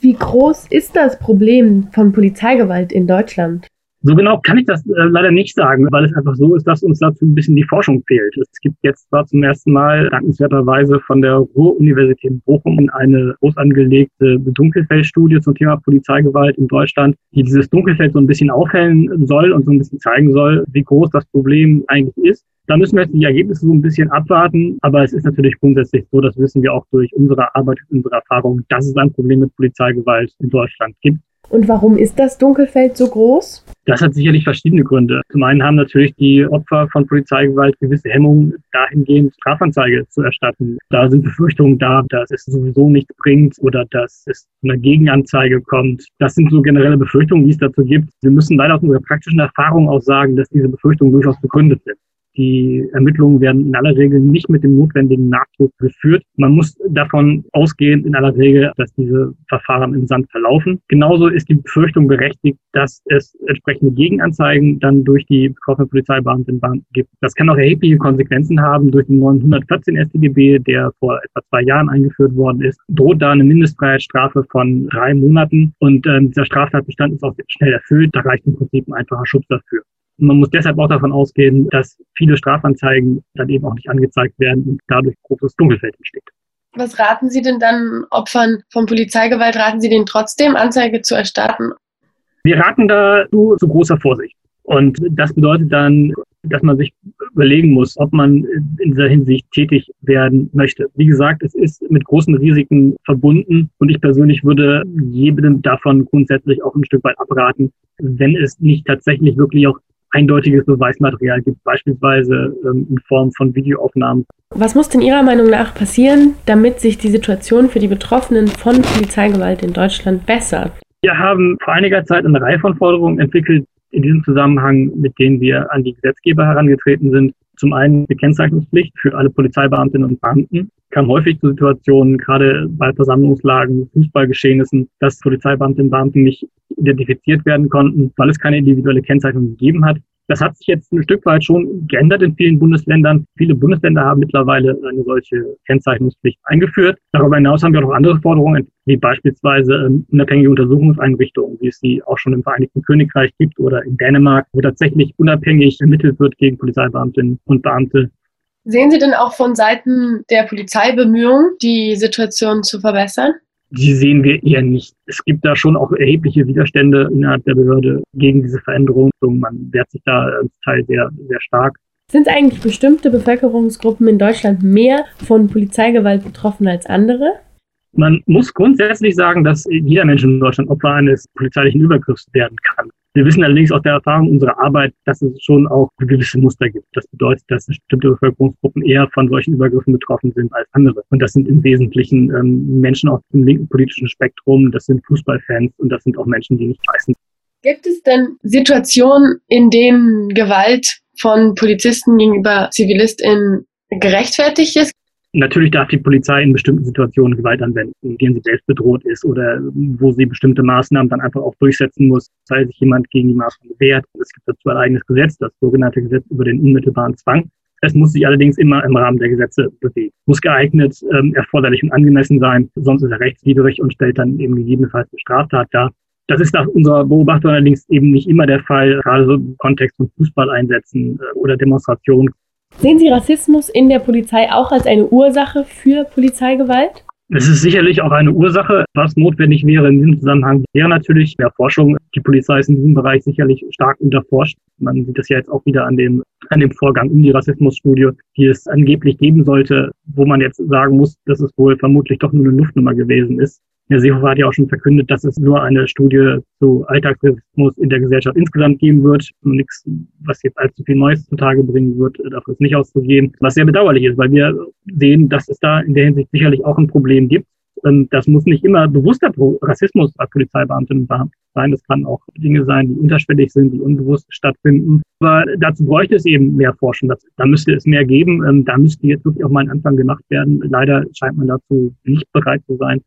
Wie groß ist das Problem von Polizeigewalt in Deutschland? So genau kann ich das äh, leider nicht sagen, weil es einfach so ist, dass uns dazu ein bisschen die Forschung fehlt. Es gibt jetzt zwar zum ersten Mal dankenswerterweise von der Ruhr-Universität Bochum eine groß angelegte Dunkelfeldstudie zum Thema Polizeigewalt in Deutschland, die dieses Dunkelfeld so ein bisschen aufhellen soll und so ein bisschen zeigen soll, wie groß das Problem eigentlich ist. Da müssen wir jetzt die Ergebnisse so ein bisschen abwarten. Aber es ist natürlich grundsätzlich so, das wissen wir auch durch unsere Arbeit, unsere Erfahrung, dass es ein Problem mit Polizeigewalt in Deutschland gibt. Und warum ist das Dunkelfeld so groß? Das hat sicherlich verschiedene Gründe. Zum einen haben natürlich die Opfer von Polizeigewalt gewisse Hemmungen, dahingehend Strafanzeige zu erstatten. Da sind Befürchtungen da, dass es sowieso nichts bringt oder dass es zu einer Gegenanzeige kommt. Das sind so generelle Befürchtungen, die es dazu gibt. Wir müssen leider aus unserer praktischen Erfahrung auch sagen, dass diese Befürchtungen durchaus begründet sind. Die Ermittlungen werden in aller Regel nicht mit dem notwendigen Nachdruck geführt. Man muss davon ausgehen, in aller Regel, dass diese Verfahren im Sand verlaufen. Genauso ist die Befürchtung berechtigt, dass es entsprechende Gegenanzeigen dann durch die und Beamten gibt. Das kann auch erhebliche Konsequenzen haben durch den 914 StGB, der vor etwa zwei Jahren eingeführt worden ist. Droht da eine Mindestfreiheitsstrafe von drei Monaten und äh, dieser Straftatbestand ist auch schnell erfüllt. Da reicht im Prinzip ein einfacher Schutz dafür. Man muss deshalb auch davon ausgehen, dass viele Strafanzeigen dann eben auch nicht angezeigt werden und dadurch großes Dunkelfeld entsteht. Was raten Sie denn dann Opfern von Polizeigewalt? Raten Sie denen trotzdem, Anzeige zu erstatten? Wir raten da zu, zu großer Vorsicht. Und das bedeutet dann, dass man sich überlegen muss, ob man in dieser Hinsicht tätig werden möchte. Wie gesagt, es ist mit großen Risiken verbunden und ich persönlich würde jedem davon grundsätzlich auch ein Stück weit abraten, wenn es nicht tatsächlich wirklich auch eindeutiges Beweismaterial gibt, beispielsweise ähm, in Form von Videoaufnahmen. Was muss denn Ihrer Meinung nach passieren, damit sich die Situation für die Betroffenen von Polizeigewalt in Deutschland bessert? Wir haben vor einiger Zeit eine Reihe von Forderungen entwickelt, in diesem Zusammenhang, mit denen wir an die Gesetzgeber herangetreten sind. Zum einen die Kennzeichnungspflicht für alle Polizeibeamtinnen und Beamten. Kam häufig zu Situationen, gerade bei Versammlungslagen, Fußballgeschehnissen, dass Polizeibeamtinnen und Beamten nicht identifiziert werden konnten, weil es keine individuelle Kennzeichnung gegeben hat. Das hat sich jetzt ein Stück weit schon geändert in vielen Bundesländern. Viele Bundesländer haben mittlerweile eine solche Kennzeichnungspflicht eingeführt. Darüber hinaus haben wir noch andere Forderungen, wie beispielsweise ähm, unabhängige Untersuchungseinrichtungen, wie es sie auch schon im Vereinigten Königreich gibt oder in Dänemark, wo tatsächlich unabhängig ermittelt wird gegen Polizeibeamtinnen und Beamte. Sehen Sie denn auch von Seiten der Polizei Bemühungen, die Situation zu verbessern? Die sehen wir eher nicht. Es gibt da schon auch erhebliche Widerstände innerhalb der Behörde gegen diese Veränderung. Man wehrt sich da als Teil sehr, sehr stark. Sind eigentlich bestimmte Bevölkerungsgruppen in Deutschland mehr von Polizeigewalt betroffen als andere? Man muss grundsätzlich sagen, dass jeder Mensch in Deutschland Opfer eines polizeilichen Übergriffs werden kann. Wir wissen allerdings aus der Erfahrung unserer Arbeit, dass es schon auch gewisse Muster gibt. Das bedeutet, dass bestimmte Bevölkerungsgruppen eher von solchen Übergriffen betroffen sind als andere. Und das sind im Wesentlichen ähm, Menschen aus dem linken politischen Spektrum, das sind Fußballfans und das sind auch Menschen, die nicht weiß. Gibt es denn Situationen, in denen Gewalt von Polizisten gegenüber ZivilistInnen gerechtfertigt ist? Natürlich darf die Polizei in bestimmten Situationen Gewalt anwenden, in denen sie selbst bedroht ist oder wo sie bestimmte Maßnahmen dann einfach auch durchsetzen muss, sei sich jemand gegen die Maßnahmen wehrt. Es gibt dazu ein eigenes Gesetz, das sogenannte Gesetz über den unmittelbaren Zwang. Es muss sich allerdings immer im Rahmen der Gesetze bewegen. Muss geeignet, ähm, erforderlich und angemessen sein, sonst ist er rechtswidrig und stellt dann eben gegebenenfalls eine Straftat dar. Das ist nach unserer Beobachtung allerdings eben nicht immer der Fall, gerade so im Kontext von Fußballeinsätzen äh, oder Demonstrationen Sehen Sie Rassismus in der Polizei auch als eine Ursache für Polizeigewalt? Es ist sicherlich auch eine Ursache. Was notwendig wäre in diesem Zusammenhang, wäre natürlich mehr Forschung. Die Polizei ist in diesem Bereich sicherlich stark unterforscht. Man sieht das ja jetzt auch wieder an dem, an dem Vorgang um die Rassismusstudie, die es angeblich geben sollte, wo man jetzt sagen muss, dass es wohl vermutlich doch nur eine Luftnummer gewesen ist. Herr Seehofer hat ja auch schon verkündet, dass es nur eine Studie zu Alltagsrassismus in der Gesellschaft insgesamt geben wird. Nichts, was jetzt allzu viel Neues zutage bringen wird, dafür ist nicht auszugehen. Was sehr bedauerlich ist, weil wir sehen, dass es da in der Hinsicht sicherlich auch ein Problem gibt. Das muss nicht immer bewusster Rassismus als Polizeibeamtinnen und Beamten sein. Das kann auch Dinge sein, die unterschwellig sind, die unbewusst stattfinden. Aber dazu bräuchte es eben mehr Forschung. Da müsste es mehr geben. Da müsste jetzt wirklich auch mal ein Anfang gemacht werden. Leider scheint man dazu nicht bereit zu sein.